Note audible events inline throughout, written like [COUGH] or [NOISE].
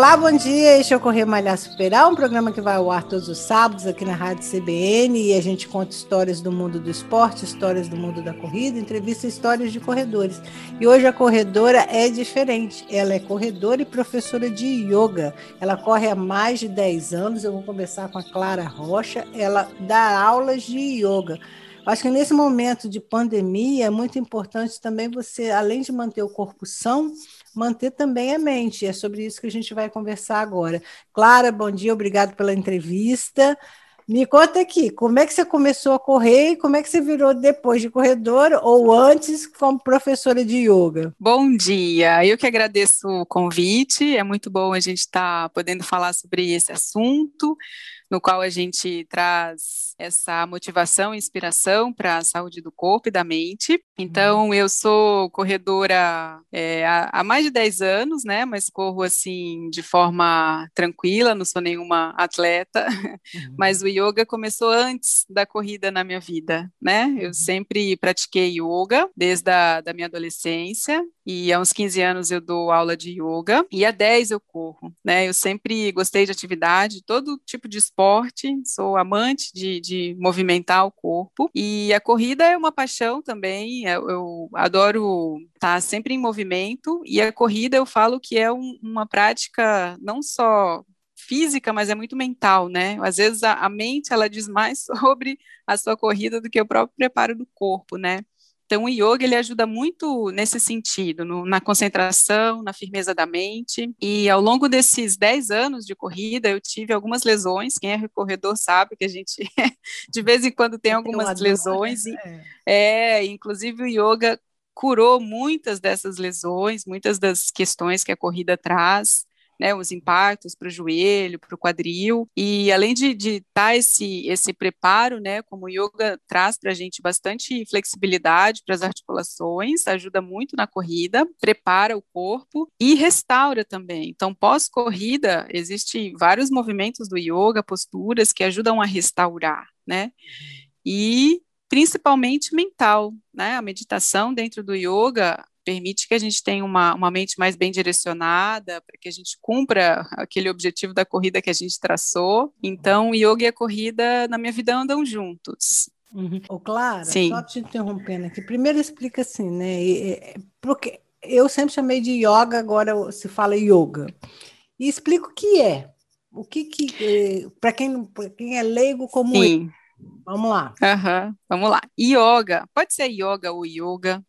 Olá, bom dia. Este é o Correr Malhar Superar, um programa que vai ao ar todos os sábados aqui na Rádio CBN e a gente conta histórias do mundo do esporte, histórias do mundo da corrida, entrevista histórias de corredores. E hoje a corredora é diferente. Ela é corredora e professora de yoga. Ela corre há mais de 10 anos. Eu vou conversar com a Clara Rocha. Ela dá aulas de yoga. Acho que nesse momento de pandemia é muito importante também você, além de manter o corpo são, manter também a mente. É sobre isso que a gente vai conversar agora. Clara, bom dia, obrigado pela entrevista. Me conta aqui, como é que você começou a correr e como é que você virou depois de corredora ou antes como professora de yoga? Bom dia, eu que agradeço o convite, é muito bom a gente estar tá podendo falar sobre esse assunto no qual a gente traz essa motivação e inspiração para a saúde do corpo e da mente. Então, uhum. eu sou corredora é, há, mais de 10 anos, né? Mas corro assim de forma tranquila, não sou nenhuma atleta. [LAUGHS] Uhum. Mas o yoga começou antes da corrida na minha vida, né? Eu uhum. sempre pratiquei yoga desde a da minha adolescência e há uns 15 anos eu dou aula de yoga e há 10 eu corro, né? Eu sempre gostei de atividade, todo tipo de esporte, sou amante de, de movimentar o corpo e a corrida é uma paixão também, eu, eu adoro estar sempre em movimento e a corrida eu falo que é um, uma prática não só física, mas é muito mental, né? Às vezes a, a mente ela diz mais [LAUGHS] sobre a sua corrida do que o próprio preparo do corpo, né? Então, o yoga ele ajuda muito nesse sentido, no, na concentração, na firmeza da mente. E ao longo desses 10 anos de corrida, eu tive algumas lesões. Quem é corredor sabe que a gente, [LAUGHS] de vez em quando, tem algumas tem lesões. Dor, né? e, é, inclusive, o yoga curou muitas dessas lesões, muitas das questões que a corrida traz né, os impactos para o joelho, para o quadril, e além de estar esse, esse preparo, né, como o yoga traz para a gente bastante flexibilidade para as articulações, ajuda muito na corrida, prepara o corpo e restaura também. Então, pós-corrida, existem vários movimentos do yoga, posturas que ajudam a restaurar, né, e principalmente mental, né, a meditação dentro do yoga permite que a gente tenha uma, uma mente mais bem direcionada, para que a gente cumpra aquele objetivo da corrida que a gente traçou. Então, o yoga e a corrida na minha vida andam juntos. Uhum. Ô, Clara, Sim. só te interrompendo aqui. Primeiro explica assim, né? Porque eu sempre chamei de yoga, agora se fala yoga. E explica o que é. O que que eh, para quem, quem é leigo como Sim. eu. Vamos lá. Uhum. Vamos lá. Yoga, pode ser yoga ou yoga,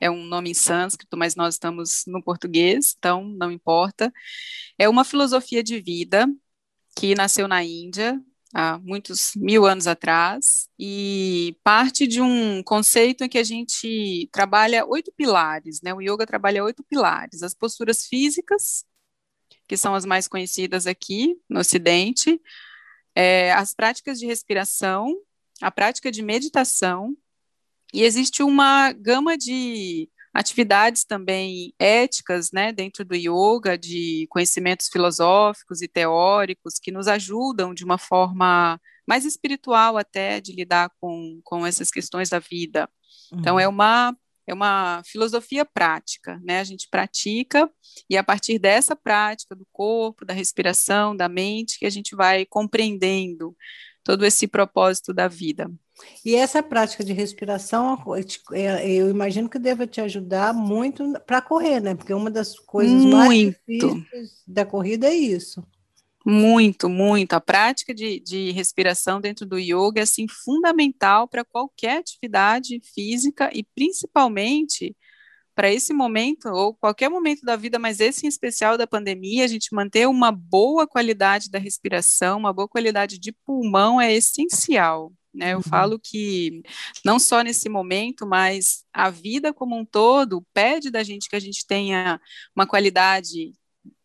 é um nome em sânscrito, mas nós estamos no português, então não importa. É uma filosofia de vida que nasceu na Índia há muitos mil anos atrás e parte de um conceito em que a gente trabalha oito pilares, né? O yoga trabalha oito pilares: as posturas físicas, que são as mais conhecidas aqui no Ocidente, é, as práticas de respiração, a prática de meditação, e existe uma gama de atividades também éticas, né, dentro do yoga, de conhecimentos filosóficos e teóricos que nos ajudam de uma forma mais espiritual até de lidar com, com essas questões da vida. Uhum. Então é uma é uma filosofia prática, né? A gente pratica e a partir dessa prática do corpo, da respiração, da mente, que a gente vai compreendendo todo esse propósito da vida. E essa prática de respiração, é, eu imagino que deva te ajudar muito para correr, né? Porque uma das coisas muito. mais difíceis da corrida é isso. Muito, muito. A prática de, de respiração dentro do yoga é assim, fundamental para qualquer atividade física e principalmente para esse momento, ou qualquer momento da vida, mas esse em especial da pandemia, a gente manter uma boa qualidade da respiração, uma boa qualidade de pulmão é essencial. Né? Eu uhum. falo que não só nesse momento, mas a vida como um todo pede da gente que a gente tenha uma qualidade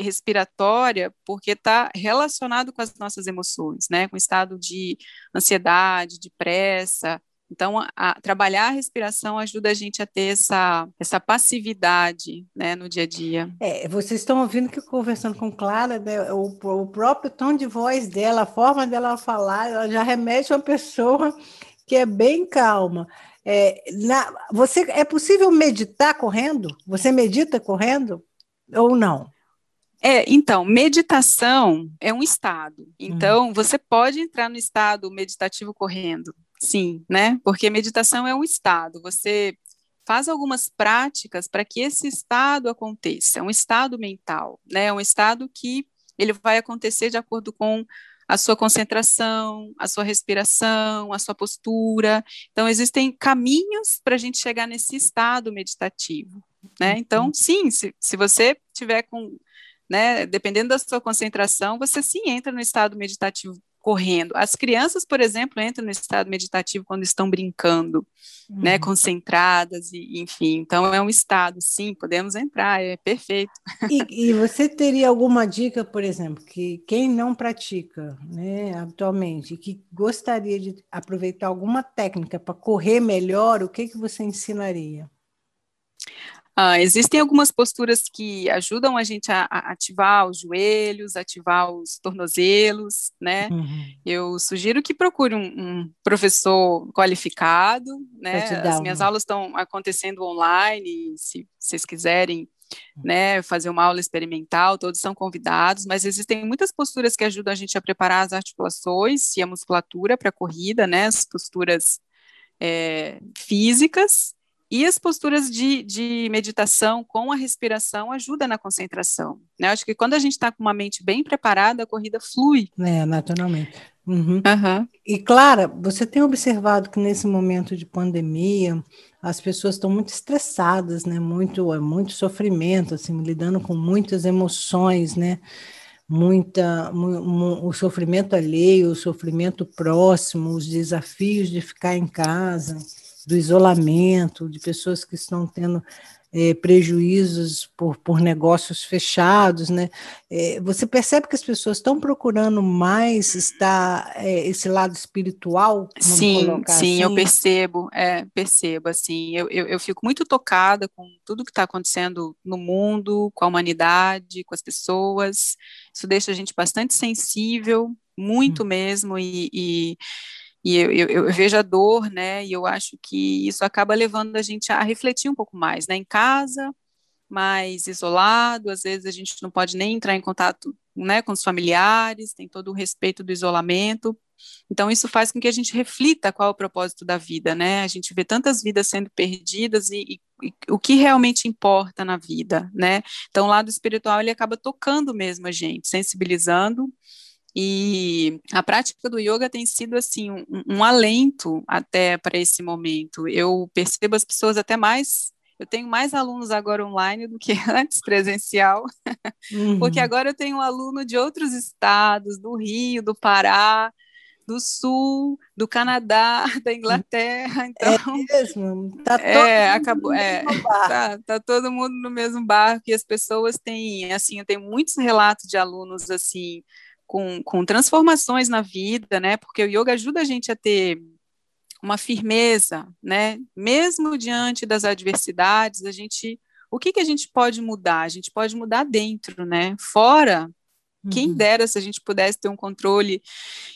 respiratória, porque está relacionado com as nossas emoções, né? Com o estado de ansiedade, de pressa, Então, a, a, trabalhar a respiração ajuda a gente a ter essa, essa passividade né, no dia a dia. É, vocês estão ouvindo que conversando com Clara, né, o, o próprio tom de voz dela, a forma dela falar, ela já remete a uma pessoa que é bem calma. É, na, você é possível meditar correndo? Você medita correndo ou não? É, então, meditação é um estado. Então, hum. você pode entrar no estado meditativo correndo, sim, né? Porque meditação é um estado. Você faz algumas práticas para que esse estado aconteça. É um estado mental, né? É um estado que ele vai acontecer de acordo com a sua concentração, a sua respiração, a sua postura. Então, existem caminhos para a gente chegar nesse estado meditativo, né? Então, uhum. sim, se, se você tiver com né? Dependendo da sua concentração, você sim entra no estado meditativo correndo. As crianças, por exemplo, entram no estado meditativo quando estão brincando, uhum. né, concentradas e enfim. Então é um estado, sim, podemos entrar, é perfeito. E, e você teria alguma dica, por exemplo, que quem não pratica, né, atualmente, que gostaria de aproveitar alguma técnica para correr melhor, o que que você ensinaria? Uh, existem algumas posturas que ajudam a gente a, a, ativar os joelhos, ativar os tornozelos, né? Uhum. Eu sugiro que procure um, um professor qualificado, né? As minhas aulas estão acontecendo online, se vocês quiserem né, fazer uma aula experimental, todos são convidados, mas existem muitas posturas que ajudam a gente a preparar as articulações e a musculatura para a corrida, né, as posturas é, físicas, e as posturas de, de meditação com a respiração ajuda na concentração. Né? Acho que quando a gente está com uma mente bem preparada, a corrida flui. É, naturalmente. Uhum. Uhum. E Clara, você tem observado que nesse momento de pandemia as pessoas estão muito estressadas, né? Muito, é muito sofrimento, assim, lidando com muitas emoções, né? Muita, o sofrimento alheio, o sofrimento próximo, os desafios de ficar em casa do isolamento, de pessoas que estão tendo é, prejuízos por, por negócios fechados, né? É, você percebe que as pessoas estão procurando mais estar é, esse lado espiritual? Sim, sim, assim? eu percebo, é, percebo, assim, eu, eu, eu, fico muito tocada com tudo que está acontecendo no mundo, com a humanidade, com as pessoas, isso deixa a gente bastante sensível, muito hum. mesmo, e, e e eu, eu, eu, vejo a dor, né, e eu acho que isso acaba levando a gente a refletir um pouco mais, né, em casa, mais isolado, às vezes a gente não pode nem entrar em contato, né, com os familiares, tem todo o respeito do isolamento, então isso faz com que a gente reflita qual é o propósito da vida, né, a gente vê tantas vidas sendo perdidas e, e, e o que realmente importa na vida, né, então o lado espiritual ele acaba tocando mesmo a gente, sensibilizando, e a prática do yoga tem sido assim um, um alento até para esse momento. Eu percebo as pessoas até mais eu tenho mais alunos agora online do que [LAUGHS] antes presencial, uhum. porque agora eu tenho um aluno de outros estados, do Rio, do Pará, do Sul, do Canadá, [LAUGHS] da Inglaterra. Então, [LAUGHS] é mesmo. Tá todo é, acabou, é, tá, tá, todo mundo no mesmo barco e as pessoas têm, assim, eu tenho muitos relatos de alunos assim com, com transformações na vida, né? Porque o yoga ajuda a gente a ter uma firmeza, né? Mesmo diante das adversidades, a gente, o que que a gente pode mudar? A gente pode mudar dentro, né? Fora, uhum. quem dera se a gente pudesse ter um controle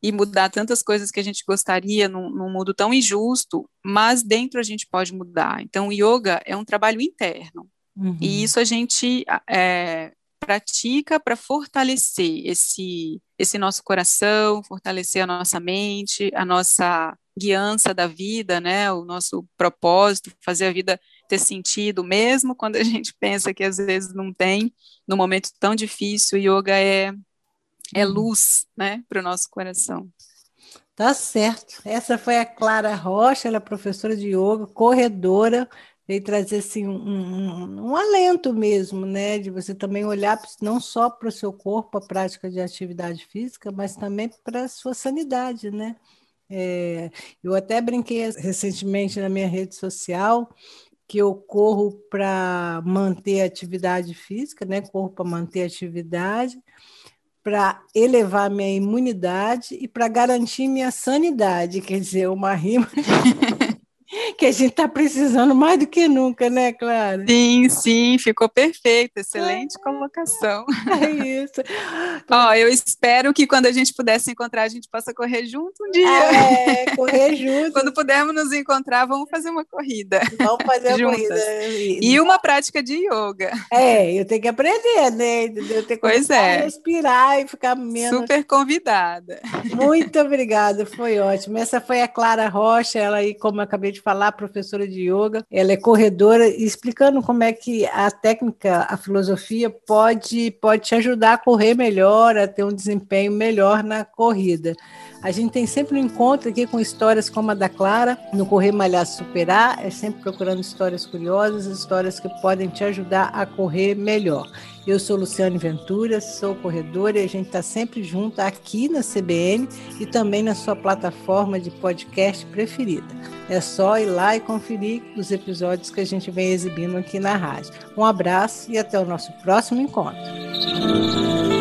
e mudar tantas coisas que a gente gostaria num, num mundo tão injusto, mas dentro a gente pode mudar. Então, o yoga é um trabalho interno. Uhum. E isso a gente é, pratica para fortalecer esse, esse nosso coração, fortalecer a nossa mente, a nossa guiança da vida, né, o nosso propósito, fazer a vida ter sentido, mesmo quando a gente pensa que às vezes não tem, no momento tão difícil, o yoga é, é uhum. luz, né, para o nosso coração. Tá certo. Essa foi a Clara Rocha, ela é professora de yoga, corredora, veio trazer assim, um, um, um, alento mesmo, né? De você também olhar não só para o seu corpo, a prática de atividade física, mas também para a sua sanidade, né? É, eu até brinquei recentemente na minha rede social que eu corro para manter a atividade física, né? Corro para manter a atividade, para elevar minha imunidade e para garantir minha sanidade, quer dizer, uma rima [LAUGHS] que a gente está precisando mais do que nunca, né, Clara? Sim, sim, ficou perfeito, excelente é. colocação. É isso. [LAUGHS] Ó, eu espero que quando a gente puder se encontrar, a gente possa correr junto um dia. É, correr junto. [LAUGHS] quando pudermos nos encontrar, vamos fazer uma corrida. Vamos fazer uma corrida. E uma prática de yoga. É, eu tenho que aprender, né? Eu tenho que pois é. respirar e ficar menos. Super convidada. Muito obrigada, foi ótimo. Essa foi a Clara Rocha, ela aí, como eu acabei de falar, professora de yoga, ela é corredora, explicando como é que a técnica, a filosofia pode, pode te ajudar a correr melhor, a ter um desempenho melhor na corrida. A gente tem sempre um encontro aqui com histórias como a da Clara, no Correr Malhar Superar, é sempre procurando histórias curiosas, histórias que podem te ajudar a correr melhor. Eu sou Luciane Ventura, sou corredora e a gente está sempre junto aqui na CBN e também na sua plataforma de podcast preferida. É só ir lá e conferir os episódios que a gente vem exibindo aqui na rádio. Um abraço e até o nosso próximo encontro.